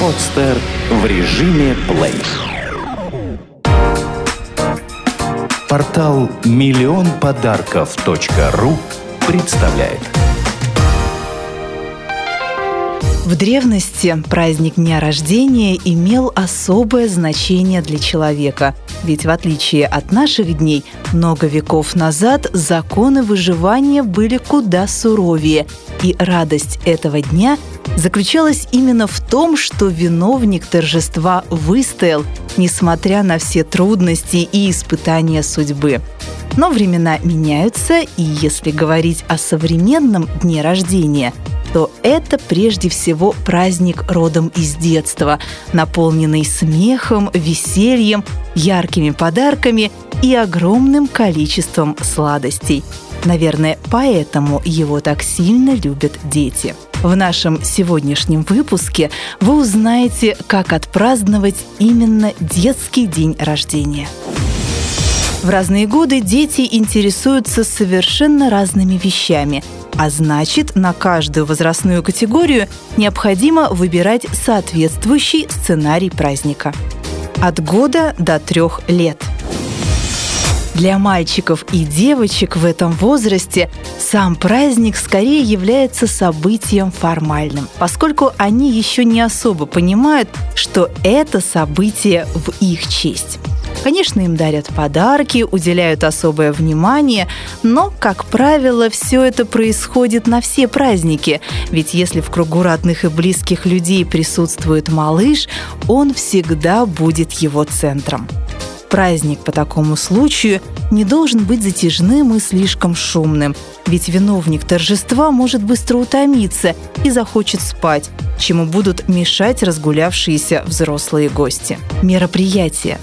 Подстер в режиме плей. Портал миллион подарков.ру представляет. В древности праздник дня рождения имел особое значение для человека, ведь в отличие от наших дней, много веков назад законы выживания были куда суровее, и радость этого дня заключалась именно в том, что виновник торжества выстоял, несмотря на все трудности и испытания судьбы. Но времена меняются, и если говорить о современном дне рождения – то это прежде всего праздник родом из детства, наполненный смехом, весельем, яркими подарками и огромным количеством сладостей. Наверное, поэтому его так сильно любят дети. В нашем сегодняшнем выпуске вы узнаете, как отпраздновать именно детский день рождения. В разные годы дети интересуются совершенно разными вещами – а значит, на каждую возрастную категорию необходимо выбирать соответствующий сценарий праздника. От года до трех лет. Для мальчиков и девочек в этом возрасте сам праздник скорее является событием формальным, поскольку они еще не особо понимают, что это событие в их честь. Конечно, им дарят подарки, уделяют особое внимание, но, как правило, все это происходит на все праздники. Ведь если в кругу родных и близких людей присутствует малыш, он всегда будет его центром. Праздник по такому случаю не должен быть затяжным и слишком шумным, ведь виновник торжества может быстро утомиться и захочет спать, чему будут мешать разгулявшиеся взрослые гости. Мероприятия.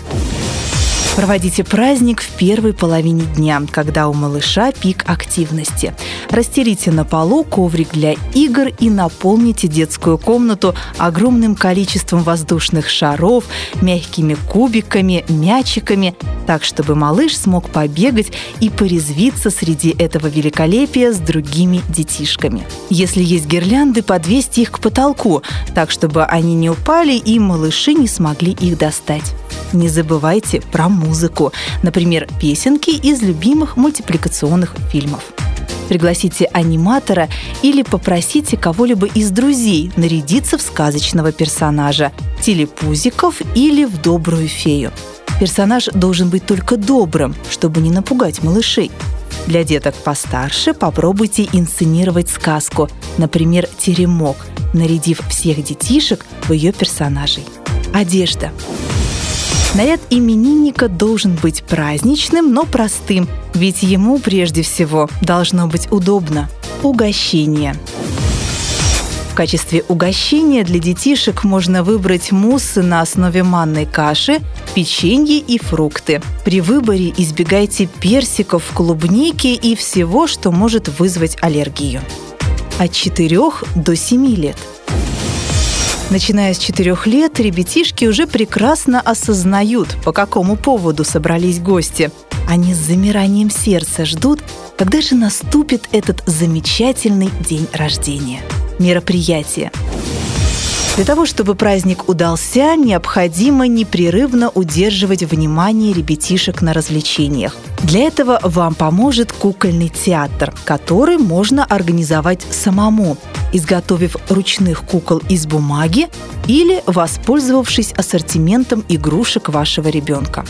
Проводите праздник в первой половине дня, когда у малыша пик активности. Расстелите на полу коврик для игр и наполните детскую комнату огромным количеством воздушных шаров, мягкими кубиками, мячиками, так, чтобы малыш смог побегать и порезвиться среди этого великолепия с другими детишками. Если есть гирлянды, подвесьте их к потолку, так, чтобы они не упали и малыши не смогли их достать. Не забывайте про музыку, например, песенки из любимых мультипликационных фильмов. Пригласите аниматора или попросите кого-либо из друзей нарядиться в сказочного персонажа, телепузиков или в добрую фею. Персонаж должен быть только добрым, чтобы не напугать малышей. Для деток постарше попробуйте инсценировать сказку, например, «Теремок», нарядив всех детишек в ее персонажей. Одежда. Наряд именинника должен быть праздничным, но простым, ведь ему прежде всего должно быть удобно. Угощение. В качестве угощения для детишек можно выбрать муссы на основе манной каши, печенье и фрукты. При выборе избегайте персиков, клубники и всего, что может вызвать аллергию. От 4 до 7 лет – Начиная с четырех лет, ребятишки уже прекрасно осознают, по какому поводу собрались гости. Они с замиранием сердца ждут, когда же наступит этот замечательный день рождения. Мероприятие. Для того, чтобы праздник удался, необходимо непрерывно удерживать внимание ребятишек на развлечениях. Для этого вам поможет кукольный театр, который можно организовать самому, изготовив ручных кукол из бумаги или воспользовавшись ассортиментом игрушек вашего ребенка.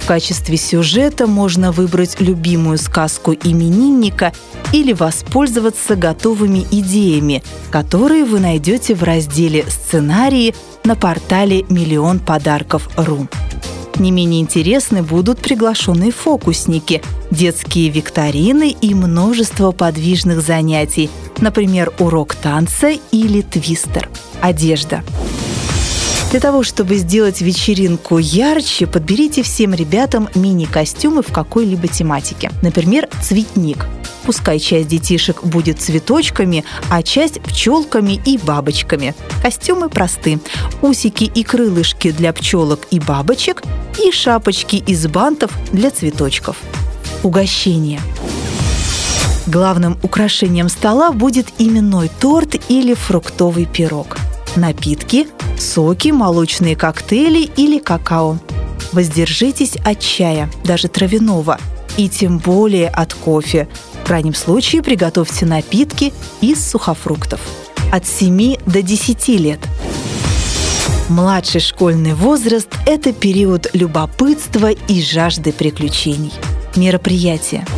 В качестве сюжета можно выбрать любимую сказку именинника или воспользоваться готовыми идеями, которые вы найдете в разделе «Сценарии» на портале «Миллион подарков.ру». Не менее интересны будут приглашенные фокусники, детские викторины и множество подвижных занятий, например, урок танца или твистер. Одежда. Для того, чтобы сделать вечеринку ярче, подберите всем ребятам мини-костюмы в какой-либо тематике. Например, цветник. Пускай часть детишек будет цветочками, а часть пчелками и бабочками. Костюмы просты. Усики и крылышки для пчелок и бабочек и шапочки из бантов для цветочков. Угощение. Главным украшением стола будет именной торт или фруктовый пирог. Напитки, соки, молочные коктейли или какао. Воздержитесь от чая, даже травяного, и тем более от кофе. В крайнем случае приготовьте напитки из сухофруктов. От 7 до 10 лет. Младший школьный возраст – это период любопытства и жажды приключений. Мероприятия –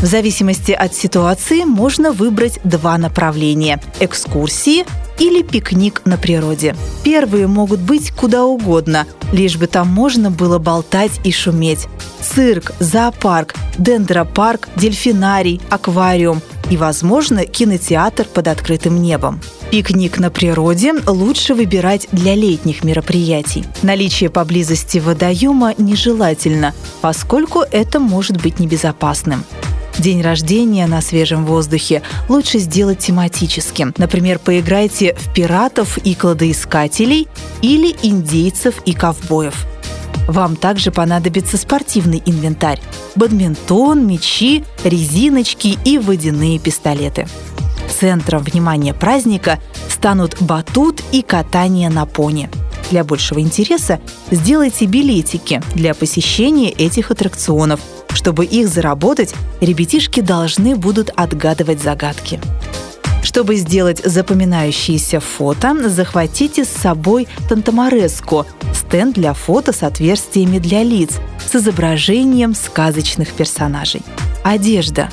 в зависимости от ситуации можно выбрать два направления – экскурсии или пикник на природе. Первые могут быть куда угодно, лишь бы там можно было болтать и шуметь. Цирк, зоопарк, дендропарк, дельфинарий, аквариум и, возможно, кинотеатр под открытым небом. Пикник на природе лучше выбирать для летних мероприятий. Наличие поблизости водоема нежелательно, поскольку это может быть небезопасным. День рождения на свежем воздухе лучше сделать тематическим. Например, поиграйте в пиратов и кладоискателей или индейцев и ковбоев. Вам также понадобится спортивный инвентарь – бадминтон, мячи, резиночки и водяные пистолеты. Центром внимания праздника станут батут и катание на пони. Для большего интереса сделайте билетики для посещения этих аттракционов – чтобы их заработать, ребятишки должны будут отгадывать загадки. Чтобы сделать запоминающиеся фото, захватите с собой тантамореску – стенд для фото с отверстиями для лиц с изображением сказочных персонажей. Одежда.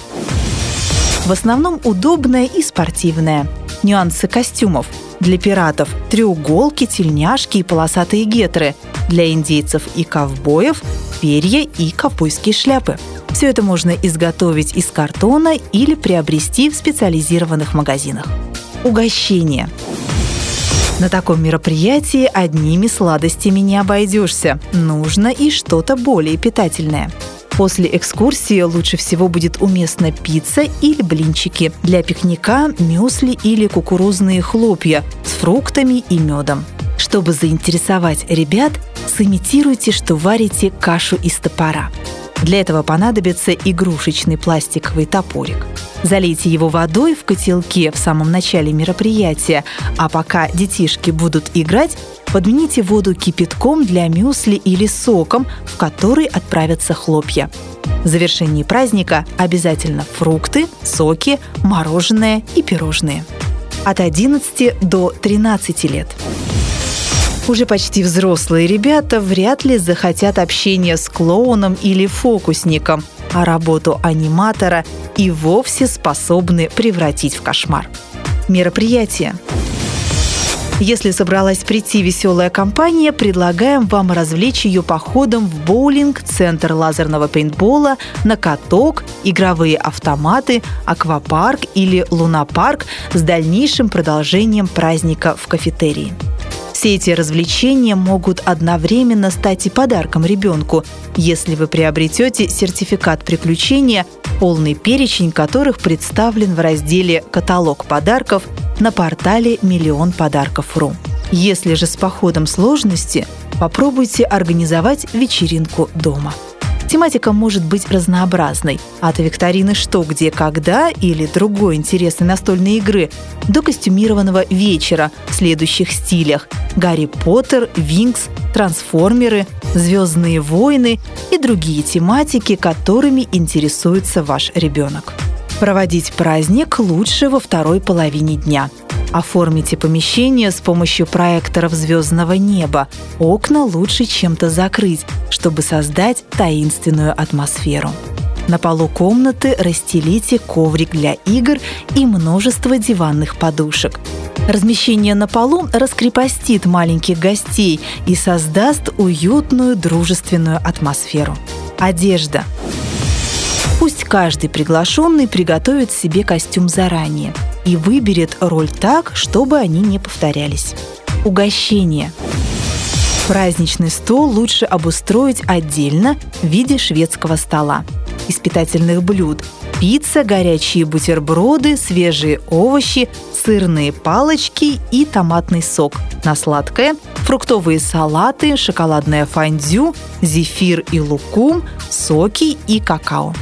В основном удобная и спортивная. Нюансы костюмов. Для пиратов – треуголки, тельняшки и полосатые гетры. Для индейцев и ковбоев перья и ковбойские шляпы. Все это можно изготовить из картона или приобрести в специализированных магазинах. Угощение. На таком мероприятии одними сладостями не обойдешься. Нужно и что-то более питательное. После экскурсии лучше всего будет уместна пицца или блинчики. Для пикника – мюсли или кукурузные хлопья с фруктами и медом. Чтобы заинтересовать ребят, сымитируйте, что варите кашу из топора. Для этого понадобится игрушечный пластиковый топорик. Залейте его водой в котелке в самом начале мероприятия, а пока детишки будут играть, подмените воду кипятком для мюсли или соком, в который отправятся хлопья. В завершении праздника обязательно фрукты, соки, мороженое и пирожные. От 11 до 13 лет. Уже почти взрослые ребята вряд ли захотят общения с клоуном или фокусником, а работу аниматора и вовсе способны превратить в кошмар. Мероприятие. Если собралась прийти веселая компания, предлагаем вам развлечь ее походом в боулинг, центр лазерного пейнтбола, на каток, игровые автоматы, аквапарк или лунопарк с дальнейшим продолжением праздника в кафетерии. Все эти развлечения могут одновременно стать и подарком ребенку, если вы приобретете сертификат приключения, полный перечень которых представлен в разделе «Каталог подарков» на портале «Миллион подарков.ру». Если же с походом сложности, попробуйте организовать вечеринку дома. Тематика может быть разнообразной. От викторины «Что, где, когда» или другой интересной настольной игры до костюмированного вечера в следующих стилях «Гарри Поттер», «Винкс», «Трансформеры», «Звездные войны» и другие тематики, которыми интересуется ваш ребенок. Проводить праздник лучше во второй половине дня – Оформите помещение с помощью проекторов звездного неба. Окна лучше чем-то закрыть, чтобы создать таинственную атмосферу. На полу комнаты расстелите коврик для игр и множество диванных подушек. Размещение на полу раскрепостит маленьких гостей и создаст уютную дружественную атмосферу. Одежда. Пусть каждый приглашенный приготовит себе костюм заранее – и выберет роль так, чтобы они не повторялись. Угощение. Праздничный стол лучше обустроить отдельно в виде шведского стола. Из питательных блюд – пицца, горячие бутерброды, свежие овощи, сырные палочки и томатный сок. На сладкое – фруктовые салаты, шоколадное фондю, зефир и лукум, соки и какао.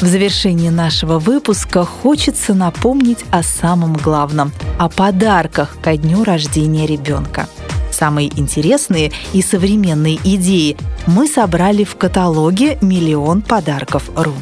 В завершении нашего выпуска хочется напомнить о самом главном – о подарках ко дню рождения ребенка. Самые интересные и современные идеи мы собрали в каталоге «Миллион подарков.ру».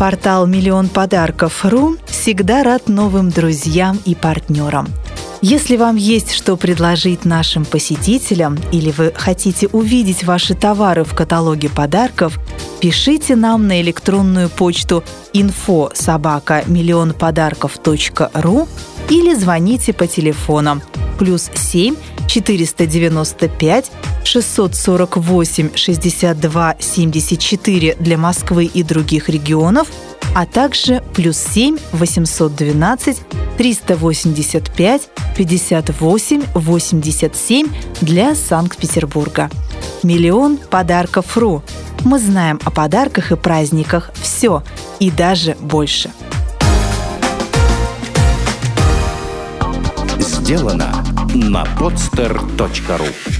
Портал «Миллион подарков.ру» всегда рад новым друзьям и партнерам – если вам есть что предложить нашим посетителям или вы хотите увидеть ваши товары в каталоге подарков, пишите нам на электронную почту info собака миллион подарков.ру или звоните по телефонам. Плюс 7 495 648 62 74 для Москвы и других регионов – а также плюс 7 812 385 58 87 для Санкт-Петербурга. Миллион подарков РУ. Мы знаем о подарках и праздниках все и даже больше. Сделано на podster.ru